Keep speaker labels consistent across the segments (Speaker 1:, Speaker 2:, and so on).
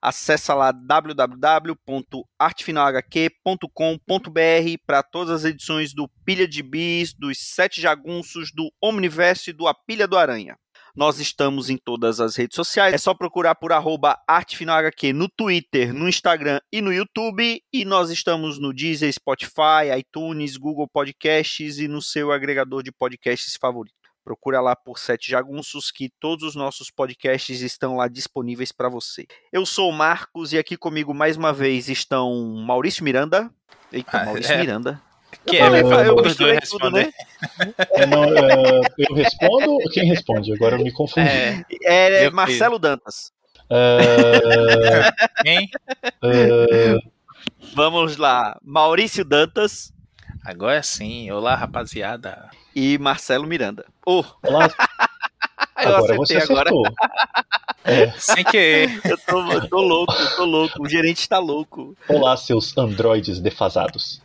Speaker 1: Acesse lá www.artefinalhq.com.br para todas as edições do Pilha de Bis, dos Sete Jagunços, do Omniverse e do A Pilha do Aranha. Nós estamos em todas as redes sociais. É só procurar por arroba ArteFinalHQ no Twitter, no Instagram e no YouTube. E nós estamos no Deezer, Spotify, iTunes, Google Podcasts e no seu agregador de podcasts favorito. Procura lá por Sete Jagunços que todos os nossos podcasts estão lá disponíveis para você. Eu sou o Marcos e aqui comigo mais uma vez estão Maurício Miranda. Eita,
Speaker 2: Ah,
Speaker 1: Maurício
Speaker 2: é.
Speaker 1: Miranda.
Speaker 2: Que
Speaker 1: Eu falei,
Speaker 2: é,
Speaker 1: eu
Speaker 2: eu
Speaker 1: misturei tudo, né?
Speaker 3: Não, é, eu respondo ou quem responde? Agora eu me confundi.
Speaker 2: É,
Speaker 1: É
Speaker 2: Eu-
Speaker 1: Marcelo Dantas.
Speaker 3: É,
Speaker 2: quem?
Speaker 3: é,
Speaker 1: Vamos lá. Maurício Dantas
Speaker 2: Agora sim. Olá, rapaziada.
Speaker 1: e Marcelo Miranda. Oh,
Speaker 3: olá,
Speaker 1: eu
Speaker 3: agora você
Speaker 1: agora.
Speaker 3: É,
Speaker 2: Sem querer.
Speaker 1: Eu tô, eu tô louco, eu tô louco. O gerente está louco.
Speaker 3: olá, seus androides defasados.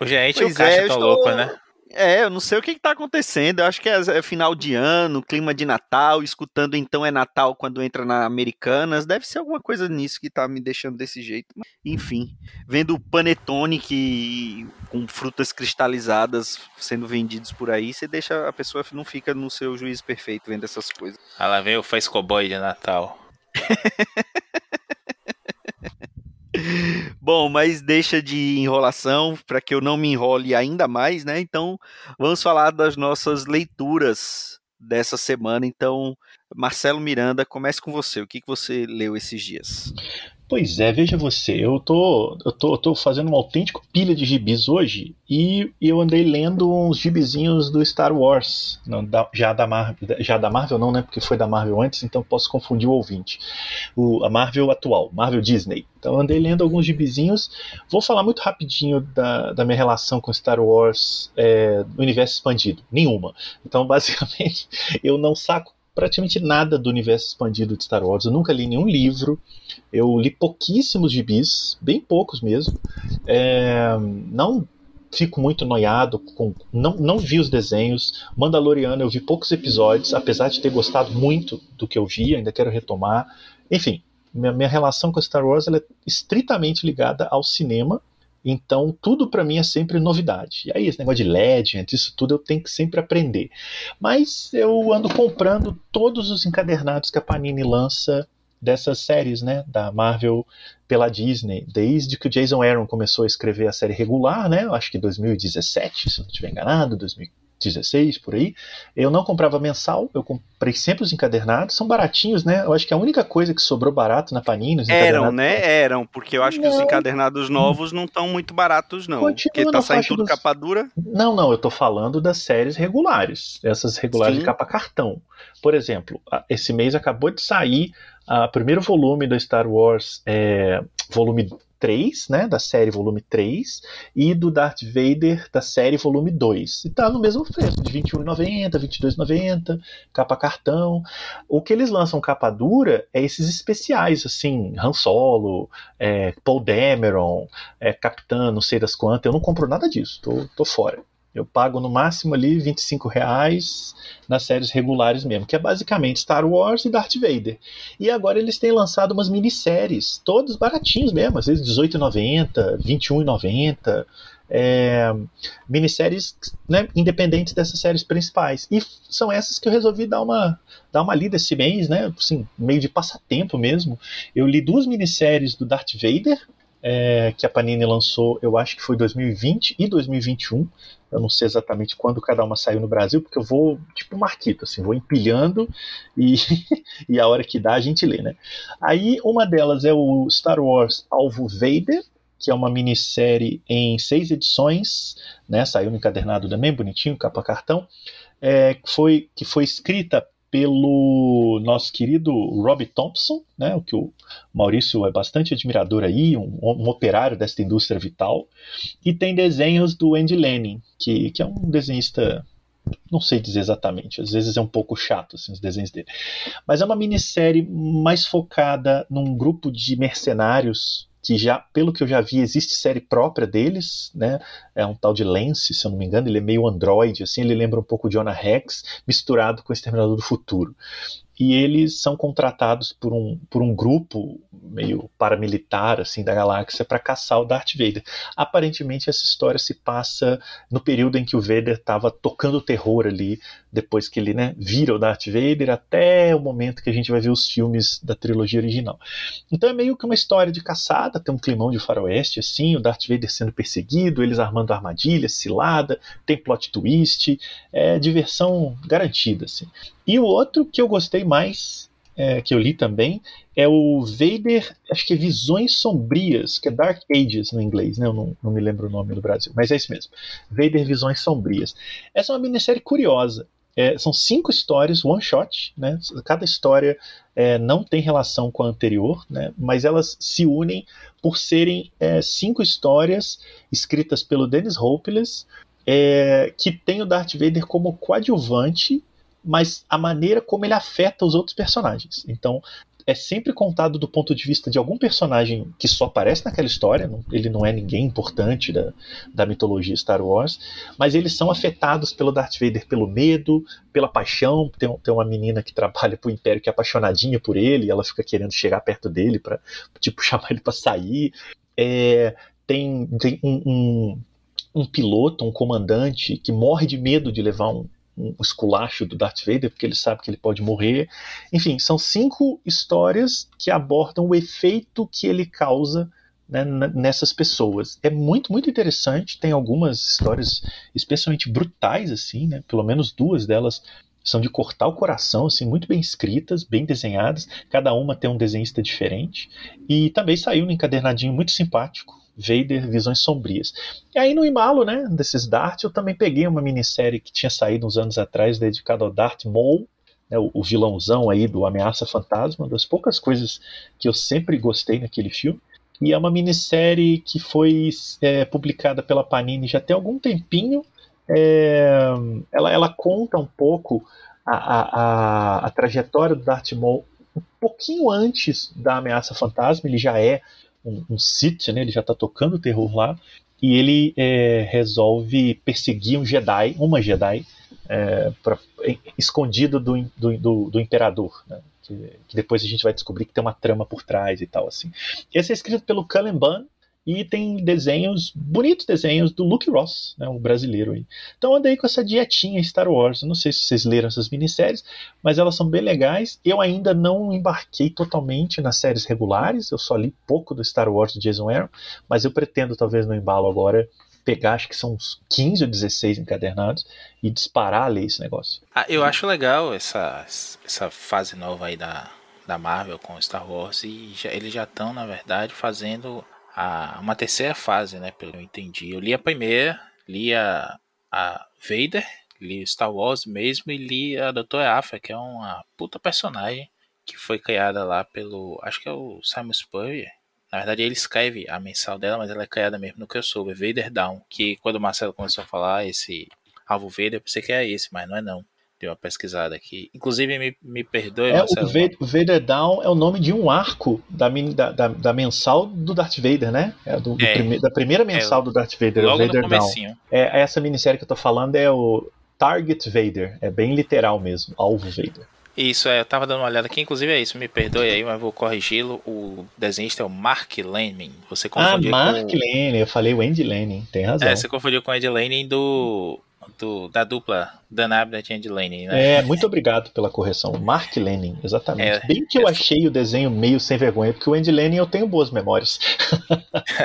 Speaker 2: O gerente e
Speaker 1: Pois
Speaker 2: o caixa
Speaker 1: é, eu
Speaker 2: tão
Speaker 1: estou-
Speaker 2: louco, né?
Speaker 1: É, eu não sei o que, que tá acontecendo. Eu acho que é, é final de ano, clima de Natal, escutando então é Natal quando entra na Americanas. Deve ser alguma coisa nisso que tá me deixando desse jeito. Mas, enfim, vendo o panetone que, com frutas cristalizadas sendo vendidos por aí, você deixa a pessoa não fica no seu juízo perfeito vendo essas coisas.
Speaker 2: Ah, lá vem o Faz Cowboy de Natal.
Speaker 1: Bom, mas deixa de enrolação para que eu não me enrole ainda mais, né? Então, vamos falar das nossas leituras dessa semana. Então, Marcelo Miranda, comece com você. O que, que você leu esses dias?
Speaker 3: Pois é, veja você, eu tô, eu tô, eu tô fazendo uma autêntica pilha de gibis hoje e eu andei lendo uns gibizinhos do Star Wars, não, da- já, da Marvel, já da Marvel não, né, porque foi da Marvel antes, então posso confundir o ouvinte. O, a Marvel atual, Marvel Disney. Então andei lendo alguns gibizinhos, vou falar muito rapidinho da, da minha relação com Star Wars é, universo expandido, nenhuma. Então basicamente eu não saco praticamente nada do universo expandido de Star Wars, eu nunca li nenhum livro, eu li pouquíssimos gibis, bem poucos mesmo. É, não fico muito noiado com. Não, não vi os desenhos. Mandaloriano eu vi poucos episódios, apesar de ter gostado muito do que eu vi, ainda quero retomar. Enfim, minha, minha relação com Star Wars é estritamente ligada ao cinema. Então, tudo para mim é sempre novidade. E aí, esse negócio de Legend, isso tudo eu tenho que sempre aprender. Mas eu ando comprando todos os encadernados que a Panini lança dessas séries, né, da Marvel pela Disney, desde que o Jason Aaron começou a escrever a série regular, né, acho que 2017, se não estiver enganado, 2016, por aí, eu não comprava mensal, eu comprei sempre os encadernados, são baratinhos, né, eu acho que a única coisa que sobrou barato na Panini,
Speaker 1: Eram, né? Eram, porque eu acho que os
Speaker 3: Não.
Speaker 1: encadernados novos não estão muito baratos, não.
Speaker 3: Continua
Speaker 1: porque tá saindo tudo
Speaker 3: dos-
Speaker 1: capa dura.
Speaker 3: Não, não, eu tô falando das séries regulares, essas regulares
Speaker 1: Sim.
Speaker 3: de capa cartão. Por exemplo, esse mês acabou de sair o primeiro volume do Star Wars, é, volume 3, né, da série volume 3, e do Darth Vader da série volume 2. E tá no mesmo preço, de R$ 21,90, R$ 22,90, capa cartão. O que eles lançam capa dura é esses especiais, assim, Han Solo, é, Paul Dameron, é, Capitã, não sei das quantas. Eu não compro nada disso, tô, tô fora. Eu pago no máximo ali 25 reais nas séries regulares mesmo, que é basicamente Star Wars e Darth Vader. E agora eles têm lançado umas minisséries, todos baratinhos mesmo, às vezes R$18,90, R$21,90. É, minisséries né, independentes dessas séries principais. E são essas que eu resolvi dar uma, dar uma lida esse mês, né? Assim, meio de passatempo mesmo. Eu li duas minisséries do Darth Vader, é, que a Panini lançou, eu acho que foi 2020 e 2021. Eu não sei exatamente quando cada uma saiu no Brasil, porque eu vou, tipo, marquito, assim, vou empilhando e, e a hora que dá a gente lê, né? Aí uma delas é o Star Wars Alvo Vader, que é uma minissérie em seis edições, né? Saiu no encadernado também, bonitinho, capa cartão, é, foi, que foi escrita pelo nosso querido Rob Thompson, né, o que o Maurício é bastante admirador aí, um, um operário desta indústria vital, e tem desenhos do Andy Lanning, que, que é um desenhista não sei dizer exatamente, às vezes é um pouco chato assim, os desenhos dele. Mas é uma minissérie mais focada num grupo de mercenários que já, pelo que eu já vi, existe série própria deles, né? É um tal de Lance, se eu não me engano, ele é meio android, assim, ele lembra um pouco Jonah Rex misturado com o Exterminador do Futuro e eles são contratados por um, por um grupo meio paramilitar assim da galáxia para caçar o Darth Vader. Aparentemente essa história se passa no período em que o Vader estava tocando terror ali, depois que ele né, vira o Darth Vader, até o momento que a gente vai ver os filmes da trilogia original. Então é meio que uma história de caçada, tem um climão de faroeste assim, o Darth Vader sendo perseguido, eles armando armadilhas, cilada, tem plot twist, é diversão garantida assim. E o outro que eu gostei mais, é, que eu li também, é o Vader, acho que é Visões Sombrias, que é Dark Ages no inglês, né? Eu não, não me lembro o nome do Brasil, mas é isso mesmo. Vader Visões Sombrias. Essa é uma minissérie curiosa. É, são cinco histórias, one shot, né? Cada história é, não tem relação com a anterior, né? Mas elas se unem por serem é, cinco histórias escritas pelo Dennis Hopeless, é, que tem o Darth Vader como coadjuvante mas a maneira como ele afeta os outros personagens. Então, é sempre contado do ponto de vista de algum personagem que só aparece naquela história, ele não é ninguém importante da, da mitologia Star Wars, mas eles são afetados pelo Darth Vader pelo medo, pela paixão. Tem, tem uma menina que trabalha pro Império que é apaixonadinha por ele, e ela fica querendo chegar perto dele para tipo, chamar ele para sair. É, tem, tem um, um um piloto, um comandante que morre de medo de levar um, um esculacho do Darth Vader, porque ele sabe que ele pode morrer. Enfim, são cinco histórias que abordam o efeito que ele causa né, nessas pessoas. É muito, muito interessante. Tem algumas histórias especialmente brutais, assim, né? Pelo menos duas delas são de cortar o coração, assim, muito bem escritas, bem desenhadas. Cada uma tem um desenhista diferente. E também saiu um encadernadinho muito simpático Vader Visões Sombrias. E aí no embalo, né, desses Dart, eu também peguei uma minissérie que tinha saído uns anos atrás dedicada ao Darth Maul, né, o, o, vilãozão aí do Ameaça Fantasma, das poucas coisas que eu sempre gostei naquele filme. E é uma minissérie que foi é, publicada pela Panini já tem algum tempinho. É, ela, ela conta um pouco a, a, a, a trajetória do Darth Maul um pouquinho antes da Ameaça Fantasma, ele já é um, um né? Ele já está tocando terror lá. E ele é, resolve perseguir um Jedi, uma Jedi, é, pra, escondido do, do, do, do imperador, né? que, que, depois a gente vai descobrir que tem uma trama por trás e tal assim. Esse é escrito pelo Cullen Bunn, e tem desenhos, bonitos desenhos do Luke Ross, né, um brasileiro aí. Então andei com essa dietinha Star Wars. Não sei se vocês leram essas minisséries, mas elas são bem legais. Eu ainda não embarquei totalmente nas séries regulares, eu só li pouco do Star Wars do Jason Aaron, mas eu pretendo, talvez no embalo agora, pegar, acho que são uns 15 ou 16 encadernados e disparar a ler esse negócio.
Speaker 2: Ah, eu acho legal essa, essa fase nova aí da, da Marvel com Star Wars e já, eles já estão, na verdade, fazendo a, uma terceira fase, né? Pelo que eu entendi. Eu li a primeira, li a, a Vader, li Star Wars mesmo e li a Doutora Afra, que é uma puta personagem que foi criada lá pelo. Acho que é o Simon Spurrier. Na verdade, ele escreve a mensal dela, mas ela é criada mesmo no que eu soube, Vader Down. Que quando o Marcelo começou a falar esse Alvo Vader, eu pensei que era esse, mas não é não. Dei uma pesquisada aqui. Inclusive, me, me perdoe,
Speaker 3: é,
Speaker 2: Marcelo.
Speaker 3: O Vader Down é o nome de um arco da, da, da, da mensal do Darth Vader, né? É, do, do
Speaker 2: É.
Speaker 3: prime- da primeira
Speaker 2: É,
Speaker 3: mensal do Darth Vader, o
Speaker 2: Logo no
Speaker 3: Vader Down.
Speaker 2: comecinho.
Speaker 3: É, essa minissérie que eu tô falando é o Target Vader. É bem literal mesmo, alvo Vader.
Speaker 2: Isso, é, eu tava dando uma olhada aqui, inclusive é isso, me perdoe aí, mas vou corrigi-lo. O desenhista é o Mark Laning. Você
Speaker 3: Ah,
Speaker 2: confundiu
Speaker 3: Mark
Speaker 2: com...
Speaker 3: Lane, eu falei o Andy Lane, tem razão.
Speaker 2: É, você confundiu com o Ed Laning do, do, da dupla Dan Abnett e Ed Laning, né?
Speaker 3: É, muito obrigado pela correção. Mark Lenin, exatamente.
Speaker 2: É,
Speaker 3: Bem que eu
Speaker 2: é-
Speaker 3: achei o desenho meio sem vergonha, porque o Andy Lenin eu tenho boas memórias.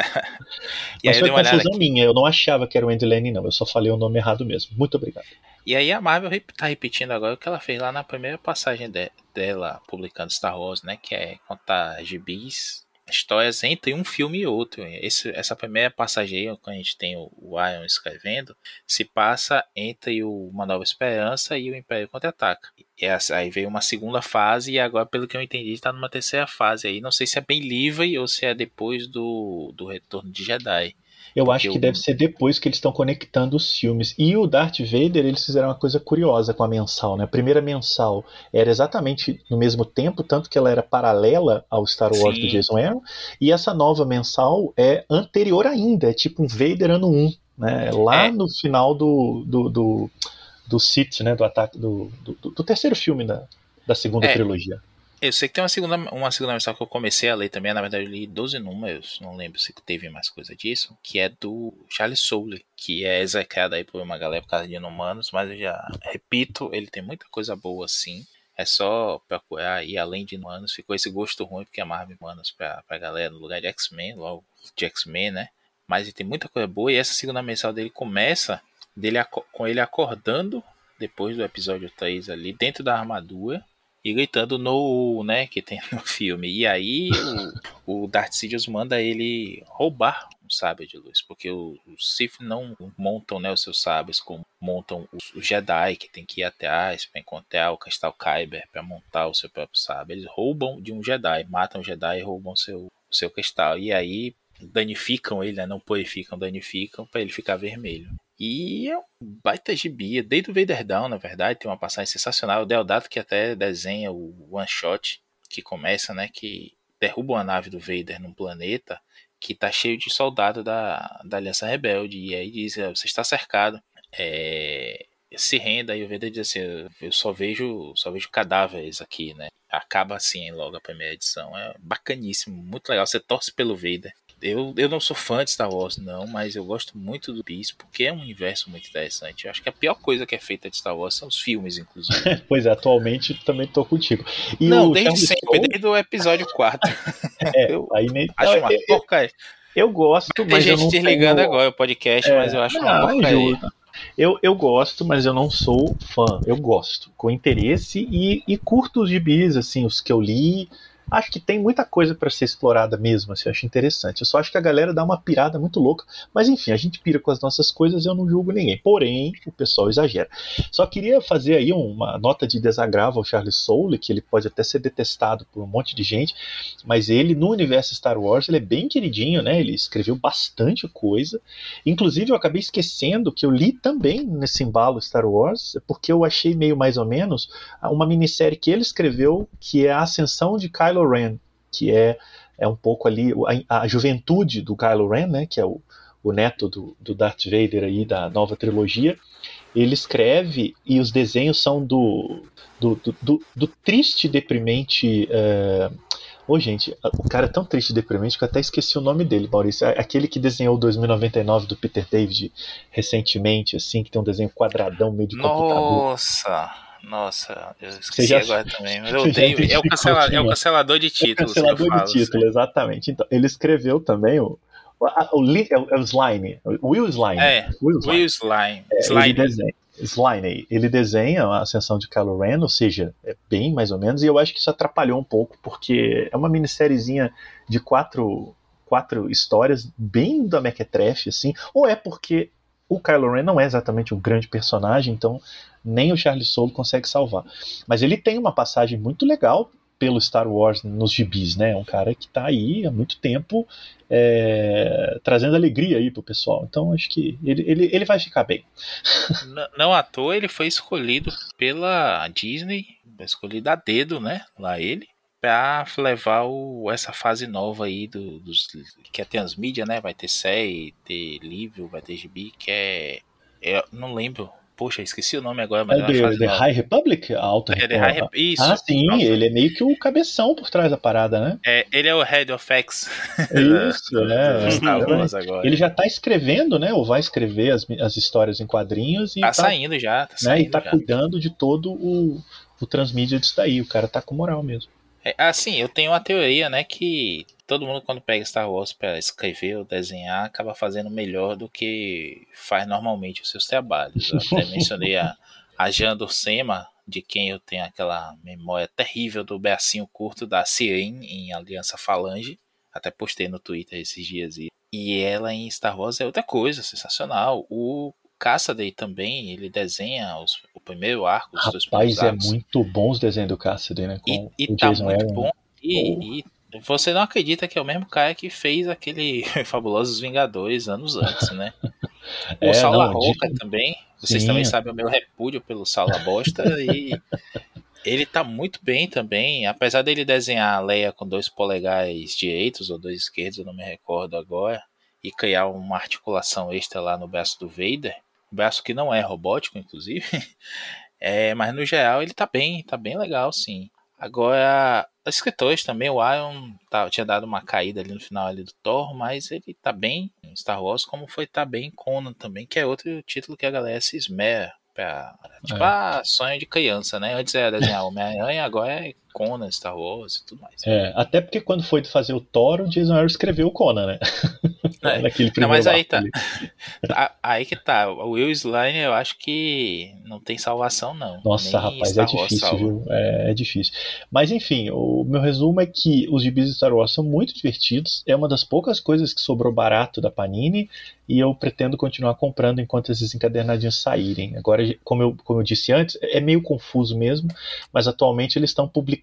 Speaker 3: Mas foi confusão minha, eu não achava que era o Andy Lenin, não. Eu só falei o nome errado mesmo. Muito obrigado.
Speaker 2: E aí a Marvel rep- tá repetindo agora o que ela fez lá na primeira passagem de- dela publicando Star Wars, né? Que é contar gibis histórias entre um filme e outro. Esse, essa primeira passagem, quando a gente tem o, o Iron escrevendo, se passa entre o Uma Nova Esperança e o Império Contra-Ataca. Aí veio uma segunda fase e agora, pelo que eu entendi, está numa terceira fase aí. Não sei se é bem livre ou se é depois do, do Retorno de Jedi.
Speaker 3: Eu acho que eu... deve ser depois que eles estão conectando os filmes. E o Darth Vader, eles fizeram uma coisa curiosa com a mensal, né? A primeira mensal era exatamente no mesmo tempo, tanto que ela era paralela ao Star Wars Sim. do Jason Aaron. E essa nova mensal é anterior ainda, é tipo um Vader ano 1, né? Lá é. no final do, do, do, do Sith, né? Do ataque do, do, do terceiro filme da, da segunda é. trilogia.
Speaker 2: Eu sei que tem uma segunda, uma segunda versão que eu comecei a ler também, na verdade eu li 12 números, não lembro se teve mais coisa disso, que é do Charles Soule, que é execrado aí por uma galera por causa de inumanos, mas eu já repito, ele tem muita coisa boa assim. É só procurar e além de inumanos, ficou esse gosto ruim porque amarra humanos pra, pra galera no lugar de X-Men, logo de X-Men, né? Mas ele tem muita coisa boa e essa segunda mensal dele começa dele com ele acordando depois do episódio 3 ali, dentro da armadura e gritando no, né, que tem no filme. E aí o, o Darth Sidious manda ele roubar um sábio de luz, porque os Sith não montam, né, os seus sábios como montam os, os Jedi, que tem que ir atrás para encontrar o Cristal Kyber para montar o seu próprio sábio. Eles roubam de um Jedi, matam o Jedi e roubam seu, o seu cristal. E aí danificam ele, né, não purificam, danificam para ele ficar vermelho. E é um baita gibi, desde o Vader Down, na verdade, tem uma passagem sensacional. O Deodato que até desenha o one shot que começa, né, que derruba uma nave do Vader num planeta que tá cheio de soldado da, da Aliança Rebelde. E aí diz, você está cercado. É, se renda e o Vader diz assim, eu só vejo, só vejo cadáveres aqui, né? Acaba assim logo a primeira edição. É bacaníssimo, muito legal. Você torce pelo Vader. Eu, eu não sou fã de Star Wars, não, mas eu gosto muito do Beast porque é um universo muito interessante. Eu acho que a pior coisa que é feita de Star Wars são os filmes, inclusive.
Speaker 3: pois é, atualmente também tô contigo.
Speaker 2: E não, desde Charles sempre, Soul... desde o episódio 4.
Speaker 3: é, eu aí nem.
Speaker 2: Acho uma eu, porcaria.
Speaker 3: Eu gosto, mas.
Speaker 2: Tem gente desligando tenho... agora o podcast, é, mas eu acho não, uma porcaria.
Speaker 3: Eu, eu gosto, mas eu não sou fã. Eu gosto, com interesse e, e curto os gibis, assim, os que eu li acho que tem muita coisa para ser explorada mesmo, assim, eu acho interessante. Eu só acho que a galera dá uma pirada muito louca, mas enfim, a gente pira com as nossas coisas, eu não julgo ninguém. Porém, o pessoal exagera. Só queria fazer aí uma nota de desagravo ao Charles Soule, que ele pode até ser detestado por um monte de gente, mas ele no universo Star Wars, ele é bem queridinho, né? Ele escreveu bastante coisa. Inclusive, eu acabei esquecendo que eu li também nesse embalo Star Wars, porque eu achei meio mais ou menos uma minissérie que ele escreveu, que é a Ascensão de Kylo Kylo Ren, que é, é um pouco ali a, a juventude do Kylo Ren, né, que é o, o neto do, do Darth Vader aí da nova trilogia. Ele escreve e os desenhos são do, do, do, do, do triste, deprimente. Uh, Ô, gente, o cara é tão triste e deprimente que eu até esqueci o nome dele, Maurício. Aquele que desenhou o 2099 do Peter David recentemente, assim, que tem um desenho quadradão meio de
Speaker 2: Nossa.
Speaker 3: computador.
Speaker 2: Nossa! Nossa, eu esqueci já, agora também. Mas eu odeio. É o, cancela, é o cancelador de títulos.
Speaker 3: É o cancelador falo, de título, exatamente. Então, ele escreveu também o. O, o, é o, é o Slime, Will Slime.
Speaker 2: É, Will Slime. Will Slime. É, Slime.
Speaker 3: Ele desenha, Slime. Ele desenha a ascensão de Kylo Ren, ou seja, é bem mais ou menos, e eu acho que isso atrapalhou um pouco, porque é uma minissériezinha de quatro, quatro histórias, bem da Mequetrefe, assim, ou é porque o Kylo Ren não é exatamente um grande personagem, então nem o Charlie Soule consegue salvar. Mas ele tem uma passagem muito legal pelo Star Wars nos gibis, né? É um cara que está aí há muito tempo é, trazendo alegria aí pro pessoal. Então acho que ele, ele, ele vai ficar bem.
Speaker 2: Não, não à toa ele foi escolhido pela Disney, escolhido a dedo, né? Lá ele para levar o, essa fase nova aí do, dos que é transmídia, né? Vai ter série, ter livro, vai ter gibi, que é, é não lembro Poxa, esqueci o nome agora, mas
Speaker 3: é The, The High Republic? A Alta
Speaker 2: é, The High Republic. Isso.
Speaker 3: Ah, sim, Nossa. ele é meio que o cabeção por trás da parada, né?
Speaker 2: É, ele é o Head of X.
Speaker 3: Isso, né? ele já tá escrevendo, né? Ou vai escrever as, as histórias em quadrinhos e.
Speaker 2: Tá, tá saindo já, tá
Speaker 3: saindo, né? E tá
Speaker 2: já.
Speaker 3: cuidando de todo o, o transmídia disso daí. O cara tá com moral mesmo.
Speaker 2: É, assim, eu tenho uma teoria, né, que todo mundo quando pega Star Wars para escrever ou desenhar acaba fazendo melhor do que faz normalmente os seus trabalhos. Eu até mencionei a, a Jandor Sema, de quem eu tenho aquela memória terrível do bracinho curto da Siren em Aliança Falange, Até postei no Twitter esses dias. E, e ela em Star Wars é outra coisa, sensacional. O Cassidy também, ele desenha os, o primeiro arco, os
Speaker 3: dois Rapaz, é muito bom os desenhos do Cassidy, né?
Speaker 2: Com e, e tá Jason muito Aaron. bom. E, e, você não acredita que é o mesmo cara que fez aquele Fabulosos Vingadores anos antes, né? O é, Saula Roca também. Vocês Sim. também sabem o meu repúdio pelo Saula Bosta. e ele tá muito bem também. Apesar dele desenhar a Leia com dois polegares direitos ou dois esquerdos, eu não me recordo agora. E criar uma articulação extra lá no braço do Vader. Um braço que não é robótico, inclusive. É, mas no geral ele tá bem, tá bem legal, sim. Agora, os escritores também, o Iron tá, tinha dado uma caída ali no final ali do Thor, mas ele tá bem em Star Wars, como foi tá bem em Conan também, que é outro título que a galera se esmera pra, tipo, é. ah, sonho de criança, né? Antes era desenhar Homem-Aranha, agora é Conan, Star Wars e tudo mais.
Speaker 3: É, até porque quando foi fazer o Thor, o Jason Aaron escreveu o Conan, né?
Speaker 2: É. Naquele não, mas aí tá. tá. Aí que tá. O Will Slime eu acho que não tem salvação, não.
Speaker 3: Nossa, Nem rapaz, Star é difícil, viu? É, é, difícil. Mas enfim, o meu resumo é que os gibis de Star Wars são muito divertidos. É uma das poucas coisas que sobrou barato da Panini. E eu pretendo continuar comprando enquanto esses encadernadinhos saírem. Agora, como eu, como eu disse antes, é meio confuso mesmo, mas atualmente eles estão publicando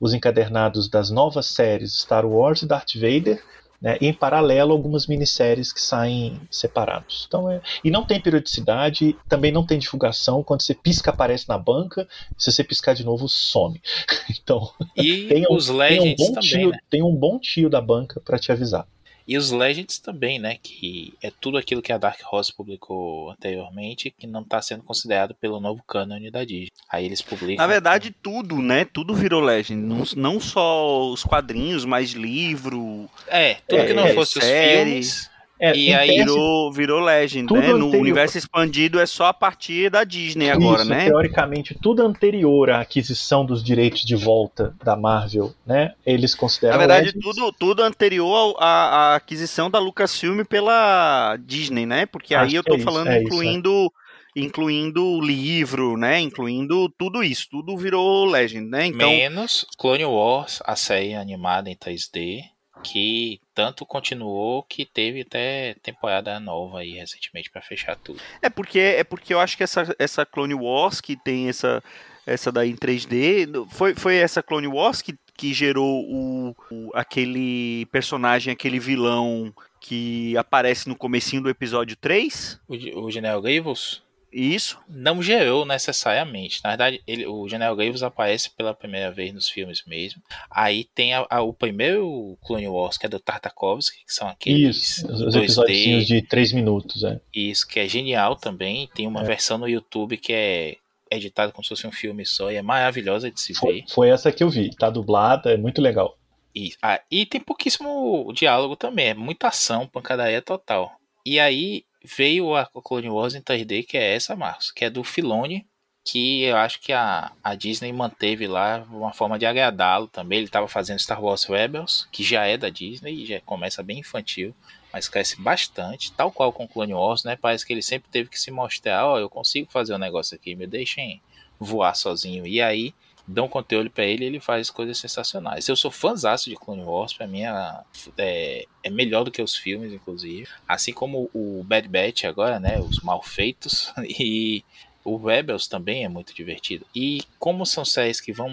Speaker 3: os encadernados das novas séries Star Wars e Darth Vader né, e em paralelo algumas minisséries que saem separados. Então é, e não tem periodicidade, também não tem divulgação. Quando você pisca, aparece na banca. Se você piscar de novo, some. Então
Speaker 2: e tem um, os
Speaker 3: tem um bom
Speaker 2: também,
Speaker 3: tio,
Speaker 2: né?
Speaker 3: tem um bom tio da banca para te avisar.
Speaker 2: E os Legends também, né? Que é tudo aquilo que a Dark Horse publicou anteriormente, que não está sendo considerado pelo novo cânone da Disney. Aí eles publicam.
Speaker 1: Na verdade, tudo, né? Tudo virou Legend. Não, não só os quadrinhos, mas livro.
Speaker 2: É, tudo é, que não fosse série. os filmes
Speaker 1: é, e aí virou, virou Legend, né? Anterior. No universo expandido é só a partir da Disney agora,
Speaker 3: Isso,
Speaker 1: né?
Speaker 3: Teoricamente, tudo anterior à aquisição dos direitos de volta da Marvel, né? Eles consideram.
Speaker 1: Na verdade, tudo, tudo anterior à, à, aquisição da Lucasfilm pela Disney, né? Porque Acho aí eu tô é falando é incluindo. Isso, incluindo livro, né? Incluindo tudo isso, tudo virou Legend, né?
Speaker 2: Então... Menos Clone Wars, a série animada em 3D, que tanto continuou que teve até temporada nova aí recentemente para fechar tudo.
Speaker 1: É porque é porque eu acho que essa, essa Clone Wars que tem essa essa daí em 3D, foi, foi essa Clone Wars que, que gerou o, o aquele personagem, aquele vilão que aparece no comecinho do episódio 3?
Speaker 2: O, o General Grievous?
Speaker 1: Isso.
Speaker 2: Não gerou necessariamente. Na verdade, ele, o General Grievous aparece pela primeira vez nos filmes mesmo. Aí tem a, a, o primeiro Clone Wars, que é do Tartakovsky, que são aqueles.
Speaker 3: Isso, os episódios de 3 minutos. É.
Speaker 2: Isso, que é genial também. Tem uma é. versão no YouTube que é editada como se fosse um filme só e é maravilhosa de se
Speaker 3: foi,
Speaker 2: ver.
Speaker 3: Foi essa que eu vi. Tá dublada, é muito legal.
Speaker 2: E, ah, e tem pouquíssimo diálogo também, é muita ação, pancadaria total. E aí veio a Clone Wars em 3D, que é essa, Marcos, que é do Filone, que eu acho que a, a Disney manteve lá uma forma de agradá-lo também. Ele estava fazendo Star Wars Rebels, que já é da Disney já começa bem infantil, mas cresce bastante, tal qual com Clone Wars, né? Parece que ele sempre teve que se mostrar, ó, oh, eu consigo fazer um negócio aqui, me deixem voar sozinho. E aí dão conteúdo para ele ele faz coisas sensacionais. Eu sou fãzaço de Clone Wars, para mim é, é, é, melhor do que os filmes, inclusive. Assim como o Bad Batch agora, né? Os Malfeitos. E o Rebels também é muito divertido. E como são séries que vão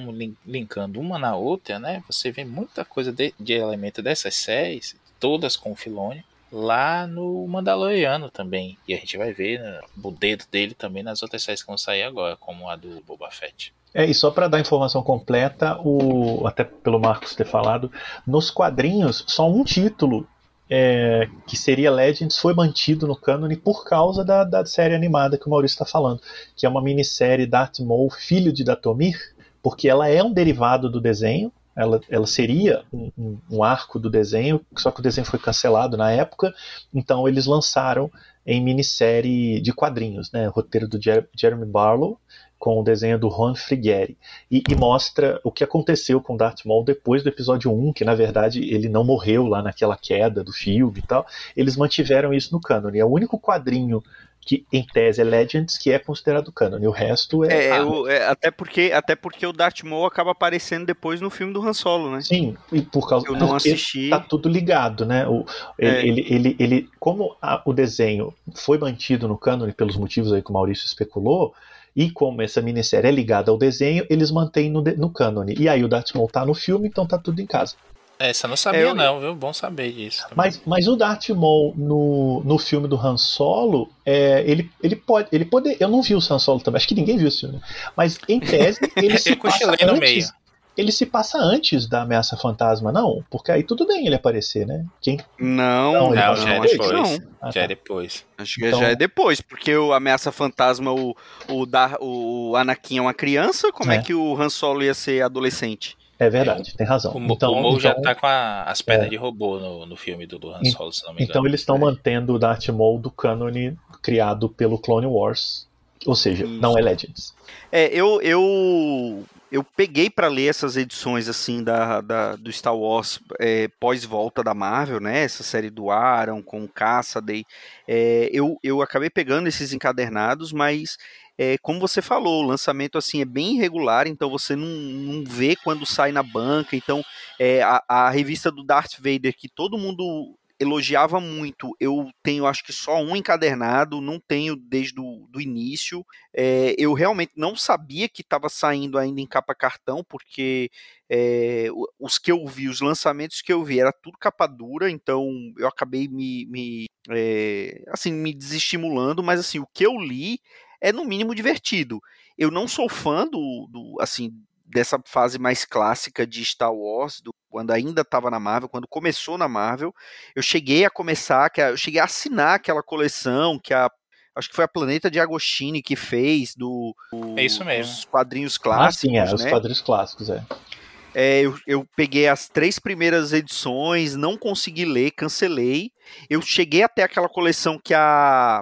Speaker 2: linkando uma na outra, né? Você vê muita coisa de, de elemento dessas séries, todas com o Filone lá no Mandaloriano também. E a gente vai ver né, o dedo dele também nas outras séries que vão sair agora, como a do Boba Fett.
Speaker 3: É, e só para dar informação completa, o, até pelo Marcos ter falado, nos quadrinhos, só um título é, que seria Legends foi mantido no cânone por causa da, da série animada que o Maurício está falando, que é uma minissérie Darth Maul, filho de Datomir, porque ela é um derivado do desenho, ela, ela seria um, um, um, arco do desenho, só que o desenho foi cancelado na época, então eles lançaram em minissérie de quadrinhos, né, roteiro do Jer Jeremy Barlow, com o desenho do Ron Frigeri e, e, mostra o que aconteceu com Darth Maul depois do episódio 1, que na verdade ele não morreu lá naquela queda do filme e tal. Eles mantiveram isso no cânone. É o único quadrinho que em tese é Legends, que é considerado canon, e o resto é.
Speaker 1: É, eu- é, até, porque, até porque o Darth Maul acaba aparecendo depois no filme do Han Solo, né?
Speaker 3: Sim, e por causa
Speaker 1: Eu não assisti.
Speaker 3: tá tudo ligado, né? O,
Speaker 1: É.
Speaker 3: ele, ele, ele, como a- o desenho foi mantido no cânone pelos motivos aí que o Maurício especulou, e como essa minissérie é ligada ao desenho, eles mantêm no, no cânone. E aí o Darth Maul tá no filme, então tá tudo em casa.
Speaker 2: Essa eu não sabia,
Speaker 1: Eu-
Speaker 2: não, viu? Bom saber disso. também.
Speaker 3: Mas, mas o Darth Maul no, no filme do Han Solo, é, ele, ele pode. Ele pode. Eu não vi o Han Solo também, acho que ninguém viu esse filme. Mas em tese, ele se
Speaker 2: Eu
Speaker 3: passa
Speaker 2: cochilei no
Speaker 3: antes.
Speaker 2: meio.
Speaker 3: Ele se passa antes da ameaça fantasma, não? Porque aí tudo bem ele aparecer, né? Quem
Speaker 1: Não,
Speaker 3: Não,
Speaker 1: não,
Speaker 3: ele
Speaker 2: Não, já é
Speaker 1: acho que
Speaker 2: depois.
Speaker 1: não.
Speaker 3: Ah,
Speaker 2: Já
Speaker 3: tá.
Speaker 2: é depois.
Speaker 1: Acho que
Speaker 3: Então-
Speaker 1: já é depois, porque o Ameaça Fantasma, o, o, Dar, o Anakin é uma criança, como é.
Speaker 3: É.
Speaker 1: que o Han Solo ia ser adolescente?
Speaker 3: É verdade, tem razão.
Speaker 2: O,
Speaker 3: então,
Speaker 2: o Mo já
Speaker 3: então-
Speaker 2: tá com a- as pernas
Speaker 3: É.
Speaker 2: de robô no, no filme do, do Han Solo, se não me engano.
Speaker 3: Então eles estão
Speaker 1: É.
Speaker 3: mantendo o Darth Maul do cânone criado pelo Clone Wars. Ou seja,
Speaker 1: Isso.
Speaker 3: não é Legends.
Speaker 1: É, eu eu, eu peguei pra ler essas edições assim da, da- do Star Wars é, pós-volta da Marvel, né? Essa série do Aaron com Cassaday. É, eu, eu acabei pegando esses encadernados, mas é, como você falou, o lançamento assim é bem irregular, então você não, não vê quando sai na banca. Então é, a, a revista do Darth Vader que todo mundo elogiava muito. Eu tenho, acho que só um encadernado, não tenho desde o início. É, eu realmente não sabia que estava saindo ainda em capa cartão, porque é, os que eu vi, os lançamentos que eu vi, era tudo capa dura, então eu acabei me, me, é, assim, me desestimulando, mas assim, o que eu li é no mínimo divertido. Eu não sou fã do, do assim, dessa fase mais clássica de Star Wars, do, quando ainda estava na Marvel, quando começou na Marvel, eu cheguei a começar, eu cheguei a assinar aquela coleção que a acho que foi a Planeta de Agostini que fez do, do-
Speaker 2: É isso mesmo.
Speaker 1: dos quadrinhos
Speaker 3: Ah,
Speaker 1: clássicos,
Speaker 3: sim, é, os
Speaker 1: né?
Speaker 3: quadrinhos clássicos, é.
Speaker 1: É, eu, eu peguei as três primeiras edições, não consegui ler, cancelei. Eu cheguei até aquela coleção que a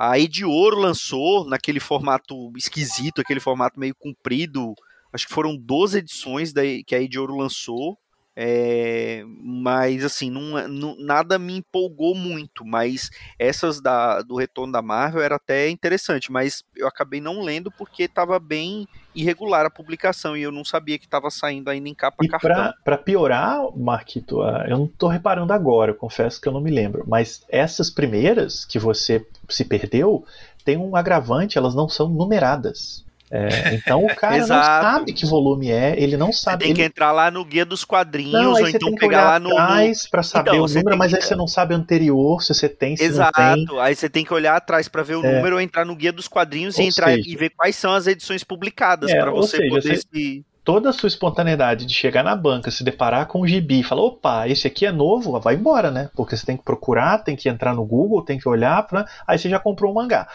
Speaker 1: a Ediouro lançou naquele formato esquisito, aquele formato meio comprido. Acho que foram 12 edições da, que a Ediouro lançou. É, mas assim, não, não- nada me empolgou muito. Mas essas da, do retorno da Marvel era até interessante, mas eu acabei não lendo porque estava bem irregular a publicação e eu não sabia que estava saindo ainda em capa
Speaker 3: E
Speaker 1: cartão.
Speaker 3: pra piorar, Marquito, ah, eu não tô reparando agora, eu confesso que eu não me lembro, mas essas primeiras que você se perdeu, tem um agravante, elas não são numeradas. É, então o cara não sabe que volume é, ele não
Speaker 1: Você
Speaker 3: sabe.
Speaker 1: tem que
Speaker 3: ele-
Speaker 1: entrar lá no guia dos quadrinhos,
Speaker 3: Não,
Speaker 1: ou
Speaker 3: você
Speaker 1: então
Speaker 3: tem que
Speaker 1: pegar
Speaker 3: olhar
Speaker 1: lá no.
Speaker 3: atrás pra saber
Speaker 1: Então,
Speaker 3: o
Speaker 1: você
Speaker 3: número,
Speaker 1: tem
Speaker 3: mas
Speaker 1: que-
Speaker 3: aí você não sabe o anterior, se você tem, se não tem.
Speaker 1: Exato, aí você tem que olhar atrás para ver o
Speaker 3: É.
Speaker 1: número, ou entrar no guia dos quadrinhos e
Speaker 3: Ou
Speaker 1: entrar
Speaker 3: seja-
Speaker 1: e ver quais são as edições publicadas
Speaker 3: É,
Speaker 1: para você
Speaker 3: seja,
Speaker 1: poder
Speaker 3: você-
Speaker 1: se.
Speaker 3: Toda a sua espontaneidade de chegar na banca, se deparar com o gibi e falar, opa, esse aqui é novo, vai embora, né? Porque você tem que procurar, tem que entrar no Google, tem que olhar, pra... aí você já comprou um mangá.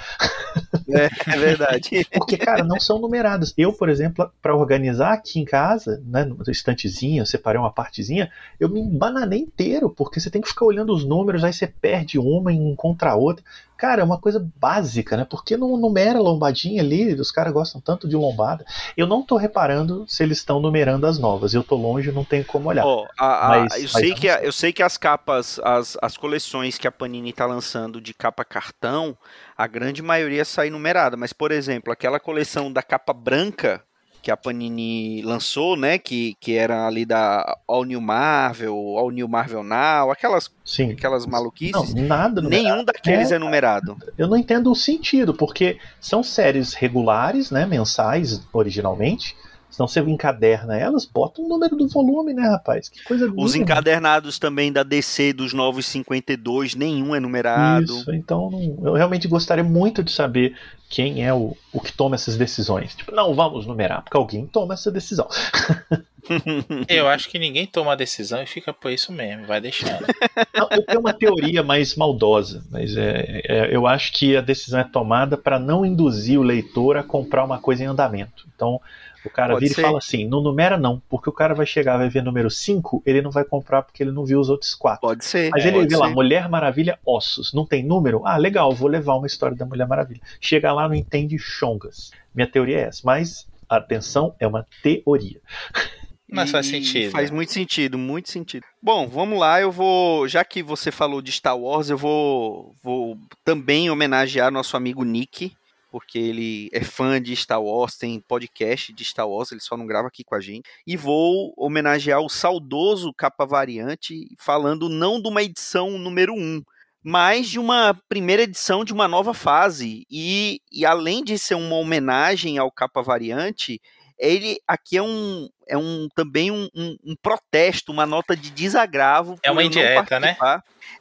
Speaker 1: É, é verdade.
Speaker 3: Porque, cara, não são numeradas. Eu, por exemplo, para organizar aqui em casa, né, no estantezinho, eu separei uma partezinha, eu me embananei inteiro, porque você tem que ficar olhando os números, aí você perde uma e encontra a outra. Cara, é uma coisa básica, né? Porque não numera lombadinha ali, os caras gostam tanto de lombada. Eu não tô reparando se eles estão numerando as novas. Eu tô longe, não tenho como olhar.
Speaker 1: Ó, a- a-
Speaker 3: Mas-
Speaker 1: eu, sei
Speaker 3: eu
Speaker 1: que a- eu sei que as capas, as, as coleções que a Panini tá lançando de capa cartão, a grande maioria sai numerada. Mas, por exemplo, aquela coleção da capa branca que a Panini lançou, né? Que, que era ali da All New Marvel, All New Marvel Now, aquelas,
Speaker 3: Sim.
Speaker 1: aquelas
Speaker 3: Não,
Speaker 1: maluquices.
Speaker 3: nada numerado.
Speaker 1: Nenhum daqueles
Speaker 3: É,
Speaker 1: é numerado.
Speaker 3: eu não entendo o sentido, porque são séries regulares, né, mensais originalmente. Senão você encaderna elas, bota o número do volume, né, rapaz? Que coisa
Speaker 1: Os encadernados também da DC dos novos 52, nenhum é numerado.
Speaker 3: Isso, então não- eu realmente gostaria muito de saber quem é o, o que toma essas decisões. Tipo, não, vamos numerar, porque alguém toma essa decisão.
Speaker 2: Eu acho que ninguém toma a decisão e fica por isso mesmo, vai deixando.
Speaker 3: Não, eu tenho uma teoria mais maldosa, mas é, é- eu acho que a decisão é tomada para não induzir o leitor a comprar uma coisa em andamento. Então, o cara
Speaker 1: Pode
Speaker 3: vira
Speaker 1: ser.
Speaker 3: e fala assim: não numera não, porque o cara vai chegar, vai ver número 5, ele não vai comprar porque ele não viu os outros quatro.
Speaker 1: Pode ser.
Speaker 3: Mas
Speaker 2: É,
Speaker 3: ele vê lá. Mulher Maravilha Ossos, não tem número? Ah, legal, vou levar uma história da Mulher Maravilha. Chega lá, não entende chongas. Minha teoria é essa, mas atenção, é uma teoria.
Speaker 2: Mas faz sentido.
Speaker 1: Faz muito sentido, muito sentido. Bom, vamos lá, eu vou. Já que você falou de Star Wars, eu vou, vou também homenagear nosso amigo Nick, porque ele é fã de Star Wars, tem podcast de Star Wars, ele só não grava aqui com a gente. E vou homenagear o saudoso Capa Variante, falando não de uma edição número 1, mas de uma primeira edição de uma nova fase. E, e além de ser uma homenagem ao Capa Variante, ele aqui é um, é um também um, um, um protesto, uma nota de desagravo.
Speaker 2: É uma indireta, né?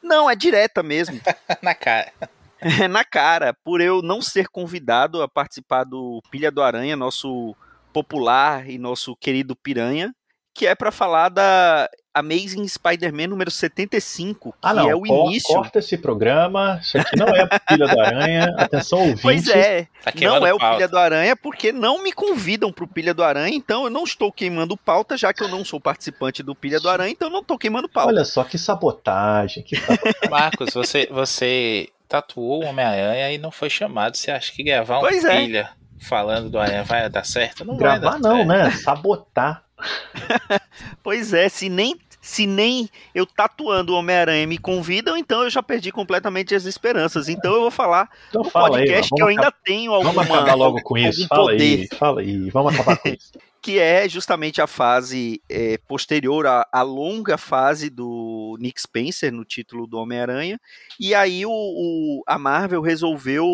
Speaker 1: Não, é direta mesmo.
Speaker 2: Na cara.
Speaker 1: É na cara, por eu não ser convidado a participar do Pilha do Aranha, nosso popular e nosso querido Piranha, que é para falar da Amazing Spider-Man número 75,
Speaker 3: ah,
Speaker 1: que
Speaker 3: não,
Speaker 1: é o início.
Speaker 3: Corta esse programa, isso aqui não é Pilha do Aranha. Atenção, ouvinte.
Speaker 1: Pois é,
Speaker 2: Tá
Speaker 1: não é o
Speaker 2: pauta.
Speaker 1: Pilha do Aranha porque não me convidam pro Pilha do Aranha, então eu não estou queimando pauta, já que eu não sou participante do Pilha do Aranha, então eu não estou queimando pauta.
Speaker 3: Olha só que sabotagem. Que sabotagem.
Speaker 2: Marcos, você, você tatuou o Homem-Aranha e não foi chamado. Você acha que gravar um
Speaker 1: Pois é.
Speaker 2: falando do Aranha vai dar certo? Não vai
Speaker 3: Gravar
Speaker 2: dar
Speaker 3: não,
Speaker 2: certo.
Speaker 3: né? Sabotar.
Speaker 1: Pois é, se nem se nem eu tatuando o Homem-Aranha me convidam, então eu já perdi completamente as esperanças. Então eu vou falar
Speaker 3: Então
Speaker 1: no
Speaker 3: fala aí,
Speaker 1: podcast
Speaker 3: vamos
Speaker 1: que eu ainda
Speaker 3: acabar-
Speaker 1: tenho alguma
Speaker 3: Vamos acabar logo com isso. Fala
Speaker 1: poder.
Speaker 3: aí, fala aí. Vamos acabar com isso.
Speaker 1: Que é justamente a fase é, posterior à, à longa fase do Nick Spencer no título do Homem-Aranha. E aí o, o- a Marvel resolveu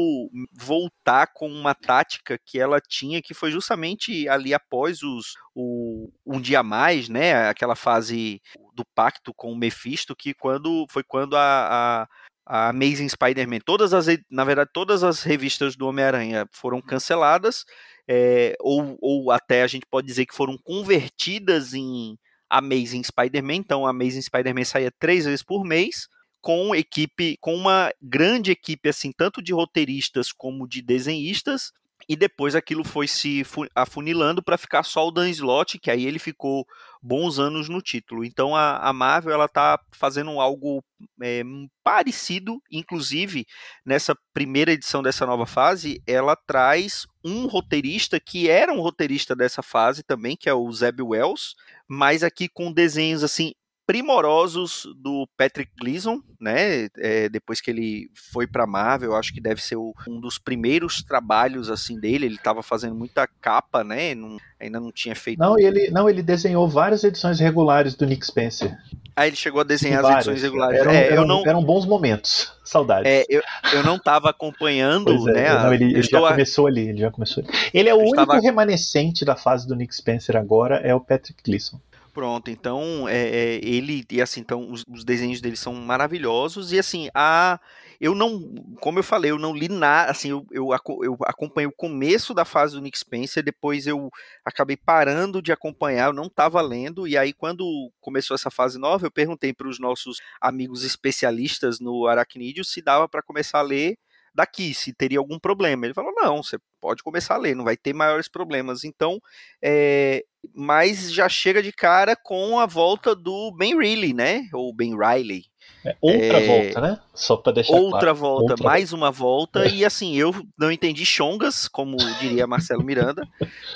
Speaker 1: voltar com uma tática que ela tinha, que foi justamente ali após os, o Um Dia Mais, né? Aquela fase do pacto com o Mephisto, que quando foi quando a- a a Amazing Spider-Man, todas as, na verdade, todas as revistas do Homem-Aranha foram canceladas, é, ou, ou até a gente pode dizer que foram convertidas em Amazing Spider-Man. Então, a Amazing Spider-Man saía três vezes por mês, com equipe, com uma grande equipe, assim, tanto de roteiristas como de desenhistas. E depois aquilo foi se fu- afunilando para ficar só o Dan Slott, que aí ele ficou bons anos no título. Então a, a Marvel ela tá fazendo algo é, parecido, inclusive nessa primeira edição dessa nova fase, ela traz um roteirista que era um roteirista dessa fase também, que é o Zeb Wells, mas aqui com desenhos assim primorosos do Patrick Gleason, né? É, depois que ele foi para Marvel, acho que deve ser o- um dos primeiros trabalhos assim dele. Ele estava fazendo muita capa, né? Não- ainda não tinha feito.
Speaker 3: Não, ele, não, ele desenhou várias edições regulares do Nick Spencer.
Speaker 1: Aí ele chegou a desenhar as
Speaker 3: Várias.
Speaker 1: edições regulares.
Speaker 3: Eram,
Speaker 1: é,
Speaker 3: eram-
Speaker 1: não,
Speaker 3: eram bons momentos. Saudades.
Speaker 1: é, eu, eu não estava acompanhando,
Speaker 3: é,
Speaker 1: né?
Speaker 3: não, ele, ele já
Speaker 1: a-
Speaker 3: começou ali, ele já começou ali. Ele é o
Speaker 1: Eu
Speaker 3: único
Speaker 1: estava-
Speaker 3: remanescente da fase do Nick Spencer agora, é o Patrick Gleason.
Speaker 1: Pronto, então é, é, ele e assim, então os, os desenhos dele são maravilhosos. E assim a eu não, como eu falei, eu não li nada, assim, eu, eu, eu acompanhei o começo da fase do Nick Spencer, depois eu acabei parando de acompanhar, eu não estava lendo. E aí quando começou essa fase nova, eu perguntei para os nossos amigos especialistas no Aracnídeo se dava para começar a ler daqui, se teria algum problema. Ele falou: não, você pode começar a ler, não vai ter maiores problemas. Então, é, mas já chega de cara com a volta do Ben Reilly, né? Ou Ben Riley.
Speaker 3: É, outra
Speaker 1: É,
Speaker 3: volta, né? Só pra deixar
Speaker 1: Outra
Speaker 3: claro.
Speaker 1: volta,
Speaker 3: Outra
Speaker 1: mais uma volta. E assim, eu não entendi chongas, como diria Marcelo Miranda,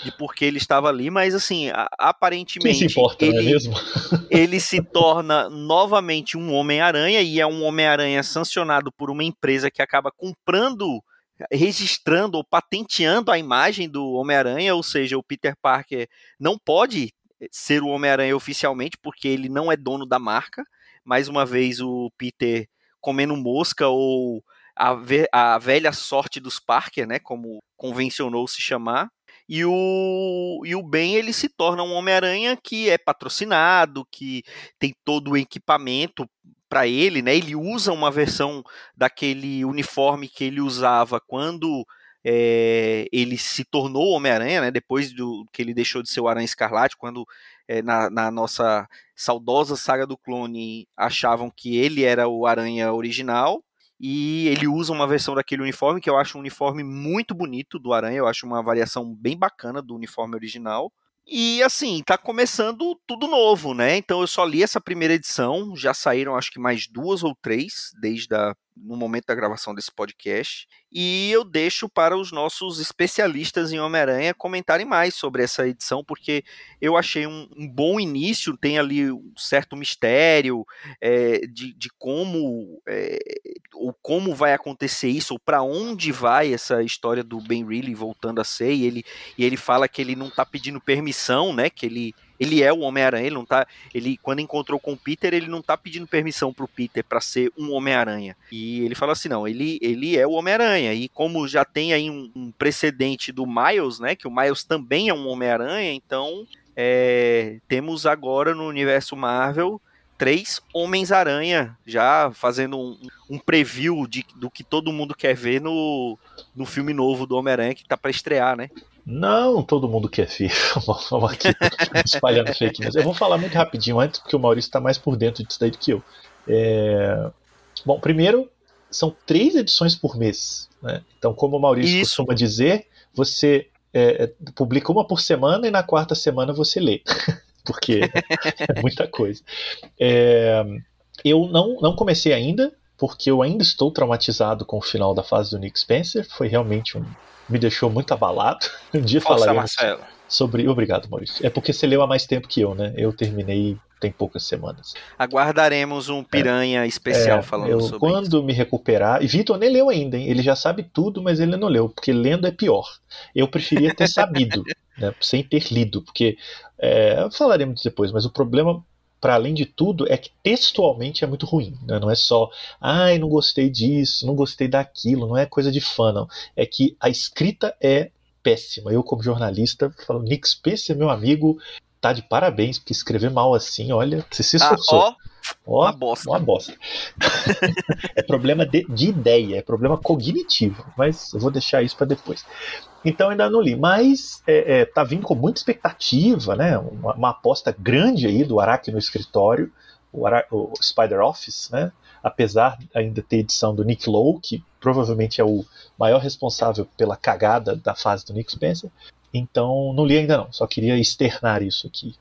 Speaker 1: de por que ele estava ali, mas assim,
Speaker 3: Quem
Speaker 1: aparentemente
Speaker 3: se importa, não é
Speaker 1: ele,
Speaker 3: mesmo?
Speaker 1: ele se torna novamente um Homem-Aranha e é um Homem-Aranha sancionado por uma empresa que acaba comprando, registrando ou patenteando a imagem do Homem-Aranha, ou seja, o Peter Parker não pode ser o Homem-Aranha oficialmente porque ele não é dono da marca. Mais uma vez o Peter comendo mosca ou a, ve- a velha sorte dos Parker, né, como convencionou se chamar. E o, e o Ben ele se torna um Homem-Aranha que é patrocinado, que tem todo o equipamento para ele, né? Ele usa uma versão daquele uniforme que ele usava quando é, ele se tornou Homem-Aranha, né? Depois do que ele deixou de ser o Aranha Escarlate, quando é, na, na nossa saudosa saga do clone achavam que ele era o Aranha original e ele usa uma versão daquele uniforme que eu acho um uniforme muito bonito do Aranha, eu acho uma variação bem bacana do uniforme original. E assim, tá começando tudo novo, né? Então eu só li essa primeira edição, já saíram acho que mais duas ou três desde a, no momento da gravação desse podcast. E eu deixo para os nossos especialistas em Homem-Aranha comentarem mais sobre essa edição, porque eu achei um, um bom início, tem ali um certo mistério é, de, de, como é, ou como vai acontecer isso, ou para onde vai essa história do Ben Reilly voltando a ser, e ele, e ele fala que ele não está pedindo permissão, né? Que ele ele é o Homem-Aranha, ele não tá. Ele, quando encontrou com o Peter, ele não tá pedindo permissão pro Peter para ser um Homem-Aranha. E ele fala assim: não, ele, ele é o Homem-Aranha. E como já tem aí um, um, precedente do Miles, né? Que o Miles também é um Homem-Aranha, então é, temos agora no universo Marvel três Homens-Aranha, já fazendo um, um preview de, do que todo mundo quer ver no, no filme novo do Homem-Aranha que tá para estrear, né?
Speaker 3: Não, todo mundo quer ver. Vamos aqui espalhando fake news. Eu vou falar muito rapidinho antes, porque o Maurício está mais por dentro disso daí do que eu. É... Bom, primeiro, são três edições por mês. Né? Então, como o Maurício Isso. costuma dizer, você é, é publica uma por semana e na quarta semana você lê. porque é muita coisa. É... Eu não, não comecei ainda, porque eu ainda estou traumatizado com o final da fase do Nick Spencer. Foi realmente um me deixou muito abalado. Um dia Força, falaremos Marcelo. sobre. Obrigado, Maurício. É porque você leu há mais tempo que eu, né? Eu terminei tem poucas semanas.
Speaker 1: Aguardaremos um piranha é, especial é, falando
Speaker 3: eu,
Speaker 1: sobre
Speaker 3: quando isso. me recuperar. E Vitor nem leu ainda, hein? Ele já sabe tudo, mas ele não leu, porque lendo é pior. Eu preferia ter sabido, né, sem ter lido, porque é, falaremos depois, mas o problema para além de tudo, é que textualmente é muito ruim. Né? Não é só, ai, não gostei disso, não gostei daquilo, não é coisa de fã, não. É que a escrita é péssima. Eu, como jornalista, falo, Nick Spencer, meu amigo, tá de parabéns, porque escrever mal assim, olha, você se ah, esforçou. Ah,
Speaker 1: ó, uma bosta.
Speaker 3: Uma bosta. é problema de, de, ideia, é problema cognitivo, mas eu vou deixar isso para depois. Então ainda não li, mas é, é, tá vindo com muita expectativa, né? Uma, uma aposta grande aí do Araki no escritório, o, Ara o Spider Office, né? Apesar de ainda ter edição do Nick Lowe, que provavelmente é o maior responsável pela cagada da fase do Nick Spencer. Então não li ainda não, só queria externar isso aqui.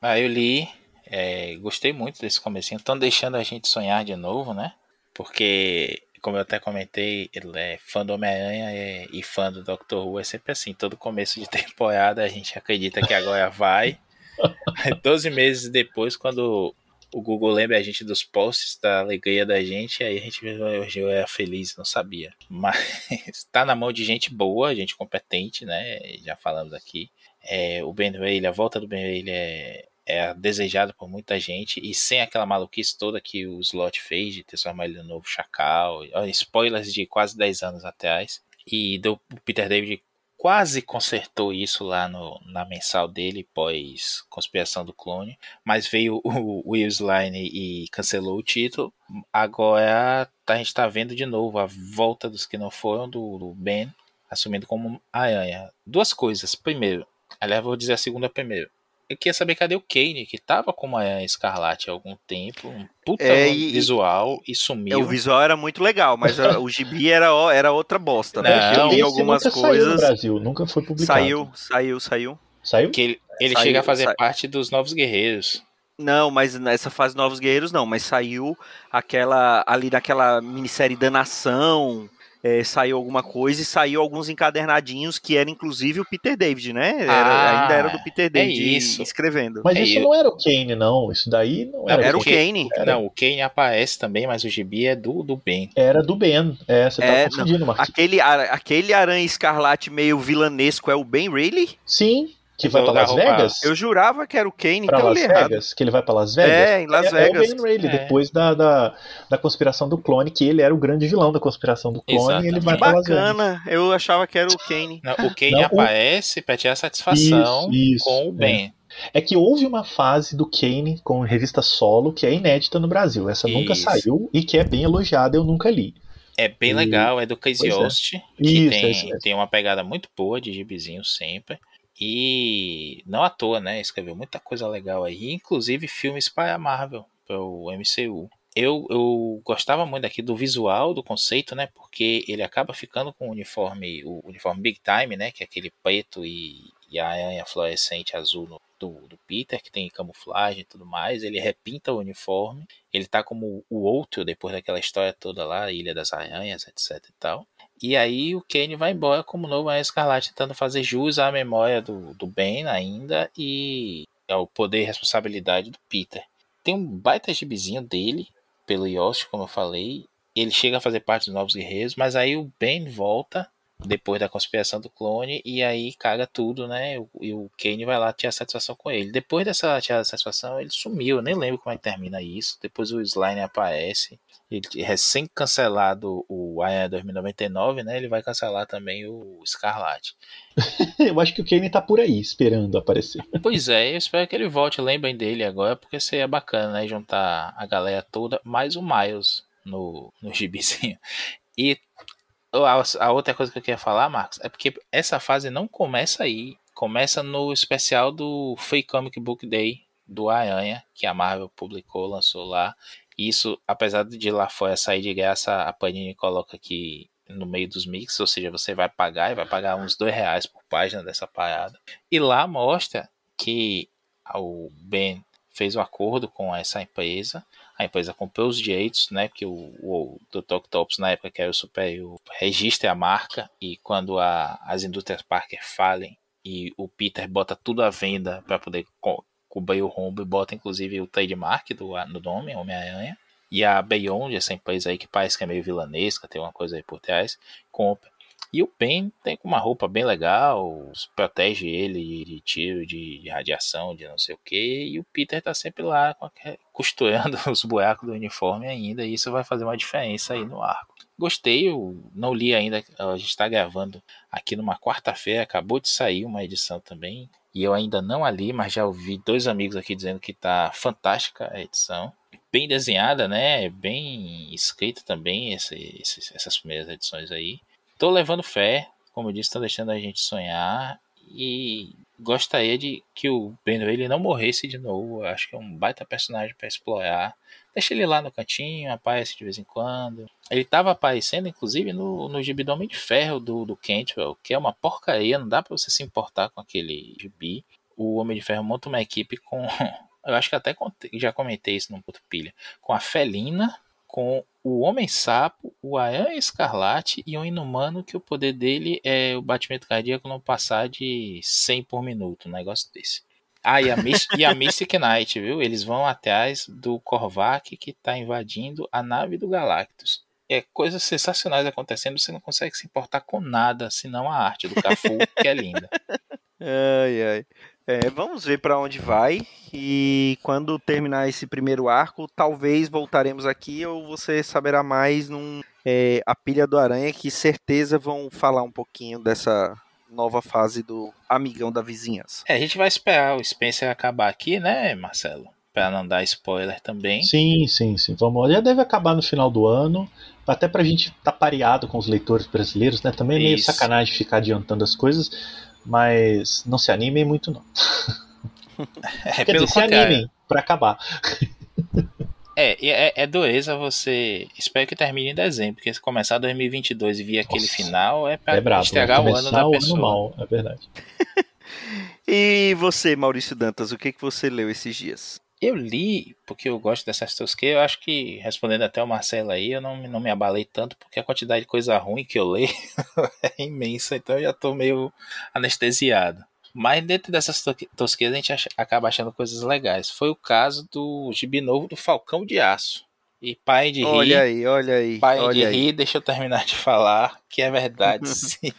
Speaker 2: Ah, eu li, é, gostei muito desse comecinho. Estão deixando a gente sonhar de novo, né? Porque como eu até comentei, é fã do Homem-Aranha e, e, fã do Doctor Who. É sempre assim, todo começo de temporada a gente acredita que agora vai. Doze meses depois, quando o Google lembra a gente dos posts da alegria da gente, aí a gente hoje eu era feliz, não sabia. Mas está na mão de gente boa, gente competente, né? Já falamos aqui. É, o Ben Reilly, a volta do Ben Reilly é, é desejado por muita gente e sem aquela maluquice toda que o Slot fez de transformar ele no novo Chacal, spoilers de quase 10 anos atrás. E do Peter David quase consertou isso lá no, na mensal dele pós Conspiração do Clone, mas veio o Will Slime e cancelou o título. Agora a gente está vendo de novo a volta dos que não foram do, do Ben assumindo como Aranha. Duas coisas. Primeiro, aliás, vou dizer a segunda primeiro eu queria saber cadê o Kane, que tava com uma Escarlate há algum tempo, um puta é, e, visual e sumiu.
Speaker 1: É, o visual era muito legal, mas a, o gibi era, era outra bosta, né?
Speaker 3: Não, eu algumas nunca coisas. Saiu no Brasil, nunca foi publicado.
Speaker 1: Saiu, saiu, saiu.
Speaker 3: Saiu?
Speaker 2: Que ele, ele saiu, chega a fazer parte dos Novos Guerreiros.
Speaker 1: Não, mas nessa fase Novos Guerreiros não, mas saiu aquela ali naquela minissérie da Nação, é, saiu alguma coisa e saiu alguns encadernadinhos que era inclusive o Peter David, né? Era, ah, ainda era do Peter é David é isso. escrevendo.
Speaker 3: Mas
Speaker 1: é
Speaker 3: isso não era o Kane, não. Isso daí não era,
Speaker 1: era o Kane.
Speaker 2: Era... Não, o Kane aparece também, mas o gibi é do, do Ben.
Speaker 3: Era do Ben. É, você tá é, confundindo, Marcos.
Speaker 1: Aquele, aquele aranha escarlate meio vilanesco é o Ben Reilly?
Speaker 3: Sim, que vai para Las Vegas?
Speaker 1: Eu jurava que era o Kane,
Speaker 3: pra então Las Vegas, que ele vai para Las Vegas?
Speaker 1: É, em Las é, Vegas.
Speaker 3: É o Ben Reilly, é. depois da, da, da, conspiração do clone, que ele era o grande vilão da conspiração do clone, Exatamente. e ele vai para Las Vegas.
Speaker 1: Bacana, eu achava que era o Kane.
Speaker 2: Não, o Kane Não, aparece o... para tirar satisfação isso, isso, com o Ben.
Speaker 3: É. é. que houve uma fase do Kane com revista solo que é inédita no Brasil. Essa isso. nunca saiu e que é bem elogiada, eu nunca li.
Speaker 2: É bem e... legal, é do Casey Host, é. que isso, tem, tem uma pegada muito boa de gibizinho sempre. E não à toa, né? Escreveu muita coisa legal aí, inclusive filmes para a Marvel, para o MCU. Eu, eu gostava muito aqui do visual, do conceito, né? Porque ele acaba ficando com o uniforme, o uniforme Big Time, né? Que é aquele preto e, e a aranha fluorescente azul no, do, do, Peter, que tem camuflagem e tudo mais. Ele repinta o uniforme. Ele tá como o outro depois daquela história toda lá, Ilha das Aranhas, etc e tal. E aí o Kane vai embora como novo Aranha Escarlate, tentando fazer jus à memória do, do Ben ainda e ao poder e responsabilidade do Peter. Tem um baita gibizinho dele, pelo Yoshi, como eu falei. Ele chega a fazer parte dos Novos Guerreiros, mas aí o Ben volta depois da conspiração do clone e aí caga tudo, né? E o Kane vai lá tirar satisfação com ele. Depois dessa tirar satisfação, ele sumiu. Eu nem lembro como é que termina isso. Depois o Slime aparece. Ele recém cancelado o Iron 2099, né? Ele vai cancelar também o Scarlet.
Speaker 3: eu acho que o Kane tá por aí, esperando aparecer.
Speaker 2: Pois é, eu espero que ele volte. Lembrem dele agora, porque seria bacana, né? Juntar a galera toda, mais o Miles no, no gibizinho. E a outra coisa que eu queria falar, Marcos, é porque essa fase não começa aí. Começa no especial do Free Comic Book Day do Aranha, que a Marvel publicou, lançou lá. Isso, apesar de lá fora sair de graça, a Panini coloca aqui no meio dos mix, ou seja, você vai pagar e vai pagar uns dois reais por página dessa parada. E lá mostra que o Ben fez um acordo com essa empresa a empresa comprou os direitos, né? Que o, o Dr. Octopus, na época que era o superior, registra a marca e quando a, as indústrias Parker falem e o Peter bota tudo à venda para poder co cobrir o rombo e bota inclusive o trademark do, do nome, Homem-Aranha. E a Beyond, essa empresa aí que parece que é meio vilanesca, tem uma coisa aí por trás, compra. E o Ben tem uma roupa bem legal, protege ele de tiro, de, radiação, de não sei o que. E o Peter tá sempre lá costurando os buracos do uniforme ainda. E isso vai fazer uma diferença aí no arco. Gostei, eu não li ainda. A gente está gravando aqui numa quarta-feira. Acabou de sair uma edição também. E eu ainda não a li, mas já ouvi dois amigos aqui dizendo que tá fantástica a edição bem desenhada, né? Bem escrita também esse, essas primeiras edições aí. Tô levando fé, como eu disse, tá deixando a gente sonhar e gostaria de que o Ben ele não morresse de novo. Acho que é um baita personagem para explorar. Deixa ele lá no cantinho, aparece de vez em quando. Ele estava aparecendo, inclusive, no, no gibi do Homem de Ferro do, do Cantwell, que é uma porcaria, não dá para você se importar com aquele gibi. O Homem de Ferro monta uma equipe com. Eu acho que até já comentei isso no Puto Pilha. Com a Felina, com o Homem-Sapo, o Aranha Escarlate e um Inumano que o poder dele é o batimento cardíaco não passar de 100 por minuto, um negócio desse. Ah, e a, e a Mystic Knight, viu? Eles vão atrás do Korvac que está invadindo a nave do Galactus. É coisas sensacionais acontecendo, você não consegue se importar com nada, senão a arte do Cafu, que é linda.
Speaker 1: Ai, ai. É, vamos ver para onde vai e quando terminar esse primeiro arco, talvez voltaremos aqui ou você saberá mais num é, A Pilha do Aranha, que certeza vão falar um pouquinho dessa nova fase do Amigão da Vizinhança.
Speaker 2: É, a gente vai esperar o Spencer acabar aqui, né, Marcelo? Para não dar spoiler também.
Speaker 3: Sim, sim, sim. Vamos, já deve acabar no final do ano, até pra gente estar tá pareado com os leitores brasileiros, né? Também é meio Isso. sacanagem ficar adiantando as coisas mas não se animem muito, não.
Speaker 2: É, Quer dizer, se animem
Speaker 3: pra acabar.
Speaker 2: É, é, é dureza você. Espero que termine em dezembro, porque se começar 2022 e vir aquele Nossa, final, é pra é bravo, estragar o ano da o pessoa. Ano mal,
Speaker 3: é verdade.
Speaker 1: e você, Maurício Dantas, o que, que você leu esses dias?
Speaker 2: Eu li, porque eu gosto dessas tosqueiras, eu acho que, respondendo até o Marcelo aí, eu não, não me abalei tanto, porque a quantidade de coisa ruim que eu leio é imensa, então eu já tô meio anestesiado. Mas dentro dessas tosqueiras a gente acha, acaba achando coisas legais. Foi o caso do gibi novo do Falcão de Aço. E pai de rir.
Speaker 1: Olha aí, olha aí.
Speaker 2: Pai
Speaker 1: olha
Speaker 2: de
Speaker 1: aí.
Speaker 2: rir, deixa eu terminar de falar, que é verdade, sim.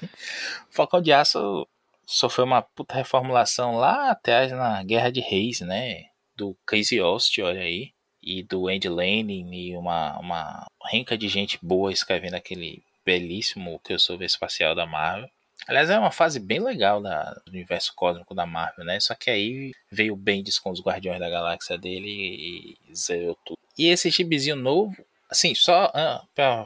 Speaker 2: O Falcão de Aço sofreu uma puta reformulação lá atrás na Guerra de Reis, né? Do Casey Ost, olha aí, e do Andy Lanning e uma, uma renca de gente boa escrevendo aquele belíssimo crossover espacial da Marvel. Aliás, é uma fase bem legal da, do universo cósmico da Marvel, né? Só que aí veio o Bendis com os Guardiões da Galáxia dele e zerou tudo. E esse gibizinho novo, assim, só ah, pra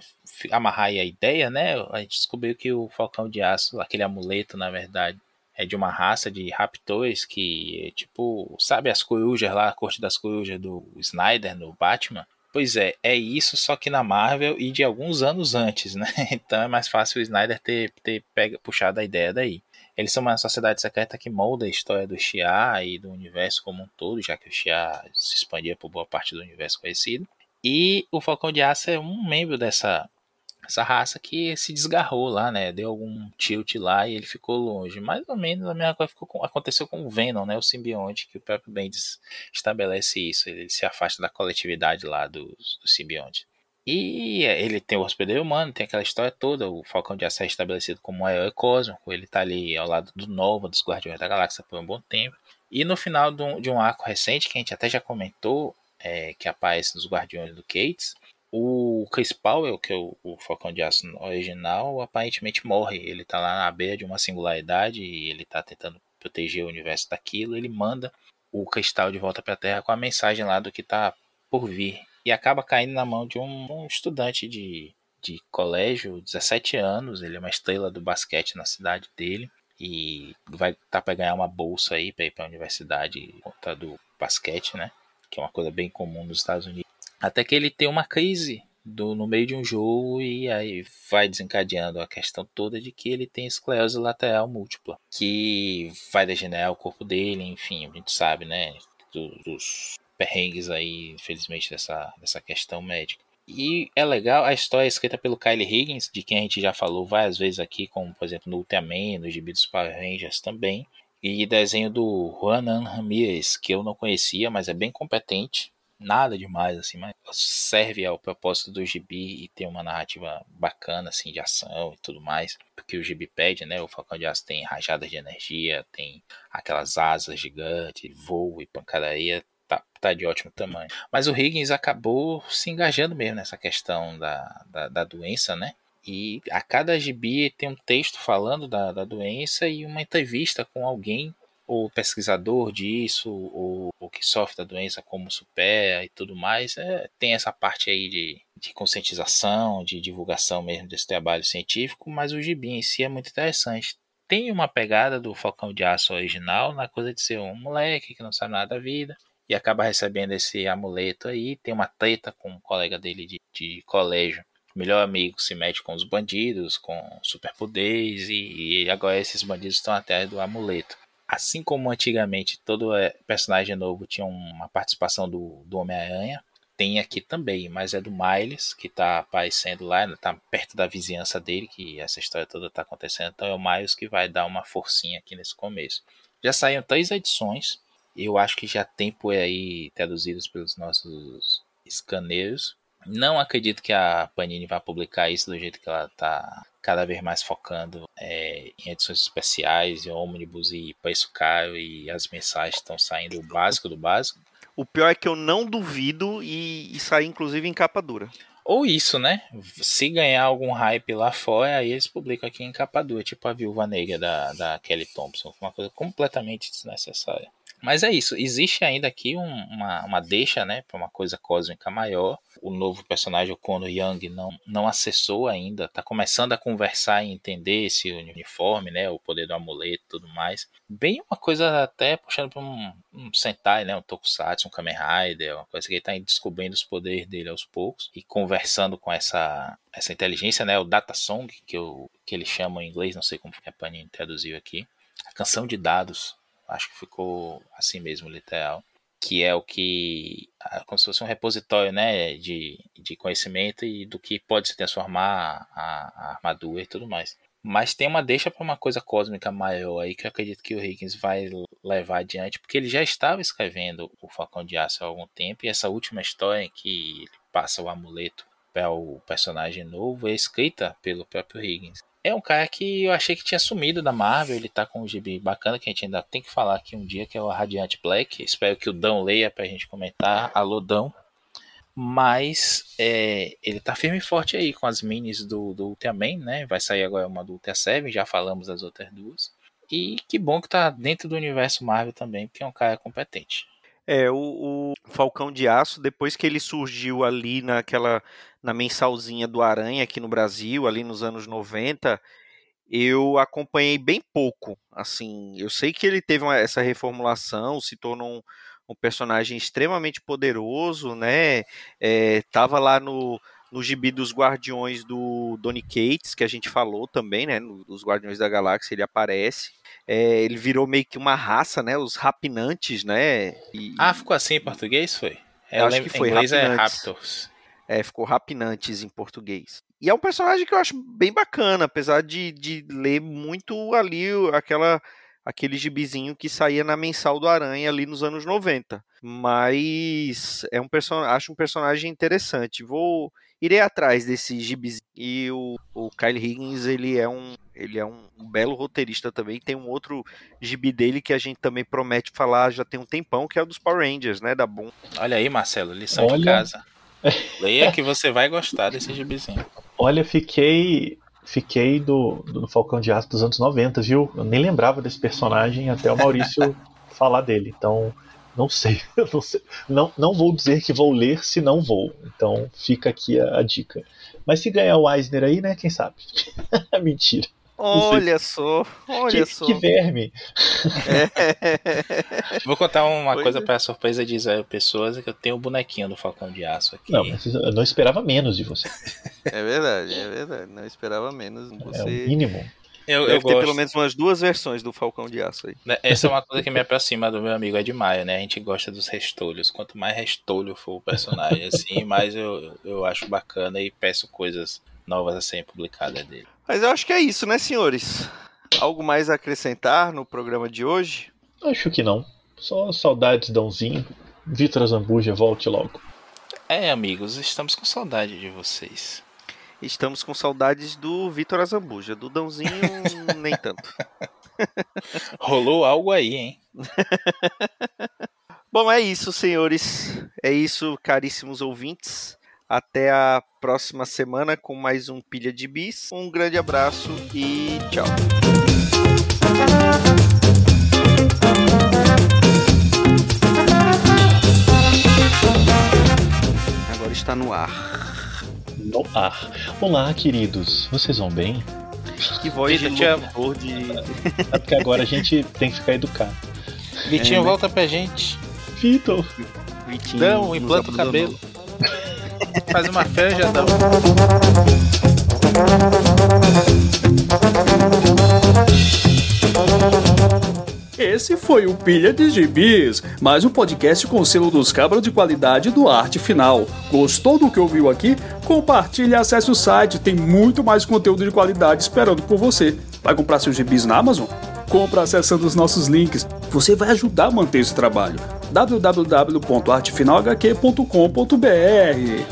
Speaker 2: amarrar aí a ideia, né? A gente descobriu que o Falcão de Aço, aquele amuleto, na verdade, é de uma raça de raptores que, tipo, sabe as corujas lá, a corte das corujas do Snyder no Batman? Pois é, é isso, só que na Marvel e de alguns anos antes, né? Então é mais fácil o Snyder ter, ter pega, puxado a ideia daí. Eles são uma sociedade secreta que molda a história do Xia e do universo como um todo, já que o Xia se expandia por boa parte do universo conhecido. E o Falcão de Aço é um membro dessa essa raça que se desgarrou lá, né? Deu algum tilt lá e ele ficou longe. Mais ou menos a mesma coisa ficou, aconteceu com o Venom, né? O simbionte, que o próprio Bendis estabelece isso. Ele se afasta da coletividade lá do, do simbionte. E ele tem o hospedeiro humano, tem aquela história toda. O Falcão de Aço é estabelecido como um herói cósmico. Ele tá ali ao lado do Nova, dos Guardiões da Galáxia por um bom tempo. E no final de um, de um arco recente, que a gente até já comentou, é, que aparece nos Guardiões do Cates, o Chris Powell, que é o, o, Falcão de Aço original, aparentemente morre. Ele tá lá na beira de uma singularidade e ele tá tentando proteger o universo daquilo. Ele manda o cristal de volta para a Terra com a mensagem lá do que tá por vir. E acaba caindo na mão de um, um estudante de, de colégio, 17 anos. Ele é uma estrela do basquete na cidade dele. E vai tá para ganhar uma bolsa aí para ir para a universidade conta do basquete, né? Que é uma coisa bem comum nos Estados Unidos. Até que ele tem uma crise do, no meio de um jogo e aí vai desencadeando a questão toda de que ele tem esclerose lateral múltipla, que vai degenerar o corpo dele, enfim, a gente sabe, né, dos, dos perrengues aí, infelizmente, dessa, dessa questão médica. E é legal, a história é escrita pelo Kyle Higgins, de quem a gente já falou várias vezes aqui, como por exemplo no Ultraman, no Gibi dos Power Rangers também. E desenho do Juanan Ramirez, que eu não conhecia, mas é bem competente nada demais, assim, mas serve ao propósito do gibi e tem uma narrativa bacana, assim, de ação e tudo mais. Porque o gibi pede, né? O Falcão de Aço tem rajadas de energia, tem aquelas asas gigantes, voo e pancadaria. Tá, tá de ótimo tamanho. Mas o Higgins acabou se engajando mesmo nessa questão da, da, da doença, né? E a cada gibi tem um texto falando da, da doença e uma entrevista com alguém o pesquisador disso, o, o que sofre da doença, como supera e tudo mais, é, tem essa parte aí de, de conscientização, de divulgação mesmo desse trabalho científico, mas o gibi em si é muito interessante. Tem uma pegada do Falcão de Aço original na coisa de ser um moleque que não sabe nada da vida e acaba recebendo esse amuleto aí. Tem uma treta com um colega dele de, de colégio. Melhor amigo se mete com os bandidos, com superpoderes, e, e agora esses bandidos estão atrás do amuleto assim como antigamente todo é, personagem novo tinha uma participação do, do Homem-Aranha, tem aqui também, mas é do Miles, que está aparecendo lá, está perto da vizinhança dele, que essa história toda está acontecendo, então é o Miles que vai dar uma forcinha aqui nesse começo. Já saíram três edições, eu acho que já tem por aí traduzidos pelos nossos escaneiros. Não acredito que a Panini vá publicar isso do jeito que ela está cada vez mais focando é, em edições especiais, em ônibus e preço caro, e as mensagens estão saindo o básico do básico.
Speaker 1: O pior é que eu não duvido e, e sair inclusive em capa dura.
Speaker 2: Ou isso, né? Se ganhar algum hype lá fora, aí eles publicam aqui em capa dura, tipo a Viúva Negra da, da Kelly Thompson, uma coisa completamente desnecessária. Mas é isso, existe ainda aqui um, uma, uma deixa, né, para uma coisa cósmica maior. O novo personagem, o Kono Young, não, não acessou ainda, está começando a conversar e entender esse uniforme, né, o poder do amuleto e tudo mais. Bem uma coisa até puxando para um, um Sentai, né, um Tokusatsu, um Kamen Rider, uma coisa que ele está descobrindo os poderes dele aos poucos e conversando com essa, essa inteligência, né, o Data Song, que, eu, que eles chamam em inglês, não sei como a Panini traduziu aqui. A canção de dados acho que ficou assim mesmo, literal, que é o que, como se fosse um repositório, né, de, de conhecimento e do que pode se transformar a, a armadura e tudo mais. Mas tem uma deixa para uma coisa cósmica maior aí que eu acredito que o Higgins vai levar adiante, porque ele já estava escrevendo o Falcão de Aço há algum tempo, e essa última história em que ele passa o amuleto para o personagem novo é escrita pelo próprio Higgins é um cara que eu achei que tinha sumido da Marvel. Ele tá com um gibi bacana que a gente ainda tem que falar aqui um dia, que é o Radiant Black. Espero que o Dão leia pra gente comentar. Alô, Dão. Mas é, ele tá firme e forte aí com as minis do, do Ultraman, né? Vai sair agora uma do Ultra 7, já falamos das outras duas. E que bom que tá dentro do universo Marvel também, porque é um cara competente.
Speaker 1: É, o, o, Falcão de Aço, depois que ele surgiu ali naquela na mensalzinha do Aranha aqui no Brasil, ali nos anos 90, eu acompanhei bem pouco. Assim, eu sei que ele teve uma, essa reformulação, se tornou um, um, personagem extremamente poderoso, né? É, tava lá no, no gibi dos Guardiões do Donny Cates, que a gente falou também, né? Nos Guardiões da Galáxia ele aparece é, ele virou meio que uma raça, né? Os rapinantes, né?
Speaker 2: E, ah, ficou assim em português, foi?
Speaker 1: Eu, acho que foi,
Speaker 2: em inglês é Raptors.
Speaker 1: É, ficou Rapinantes em português. E é um personagem que eu acho bem bacana, apesar de, de ler muito ali aquela aquele gibizinho que saía na mensal do Aranha ali nos anos 90. Mas é um personagem, acho um personagem interessante. Vou irei atrás desse gibizinho. E o, o Kyle Higgins, ele é um ele é um, um, belo roteirista também. Tem um outro gibi dele que a gente também promete falar já tem um tempão, que é o dos Power Rangers, né, da Boom.
Speaker 2: Olha aí, Marcelo, lição Olha... de casa. Leia que você vai gostar desse gibizinho.
Speaker 3: Olha, fiquei fiquei do, do Falcão de Aço dos anos 90, viu? Eu nem lembrava desse personagem até o Maurício falar dele. Então, não sei, não sei. Não, não vou dizer que vou ler se não vou. Então, fica aqui a, a dica. Mas se ganhar o Eisner aí, né? Quem sabe? Mentira.
Speaker 1: Olha só, olha
Speaker 3: que,
Speaker 1: só.
Speaker 3: Que verme.
Speaker 2: É. Vou contar uma pois coisa é. para surpresa de Israel Pessoas, que eu tenho um bonequinho do Falcão de Aço aqui.
Speaker 3: Não, mas eu não esperava menos de você.
Speaker 1: É verdade, é verdade. Não esperava menos. Você... É
Speaker 3: o mínimo.
Speaker 1: Eu, Deve eu ter gosto. pelo menos umas duas versões do Falcão de Aço aí.
Speaker 2: Né, essa é uma coisa que me aproxima do meu amigo Ed Maia, né? A gente gosta dos restolhos. Quanto mais restolho for o personagem, assim, mais eu, eu acho bacana e peço coisas novas a serem publicadas dele.
Speaker 1: Mas eu acho que é isso, né, senhores? Algo mais a acrescentar no programa de hoje?
Speaker 3: Acho que não. Só saudades, Dãozinho. Vitor Zambuja, volte logo.
Speaker 2: É, amigos, estamos com saudade de vocês.
Speaker 1: Estamos com saudades do Vitor Azambuja. Do Dãozinho, nem tanto.
Speaker 2: Rolou algo aí, hein?
Speaker 1: Bom, é isso, senhores. É isso, caríssimos ouvintes. Até a próxima semana com mais um Pilha de Bis. Um grande abraço e tchau. Agora está no ar
Speaker 3: no ar. Olá, queridos. Vocês vão bem?
Speaker 1: Que voz de locutor de...
Speaker 3: É porque agora a gente tem que ficar educado.
Speaker 2: Vitinho, é, né? volta pra gente.
Speaker 3: Vitor.
Speaker 2: Vitinho. Não, implanta o cabelo. Faz uma fé já dá.
Speaker 4: Esse foi o Pilha de Gibis, mais um podcast com selo dos cabras de qualidade do Arte Final. Gostou do que ouviu aqui? Compartilhe e acesse o site, tem muito mais conteúdo de qualidade esperando por você. Vai comprar seus gibis na Amazon? Compra acessando os nossos links. Você vai ajudar a manter esse trabalho. www.artefinalhq.com.br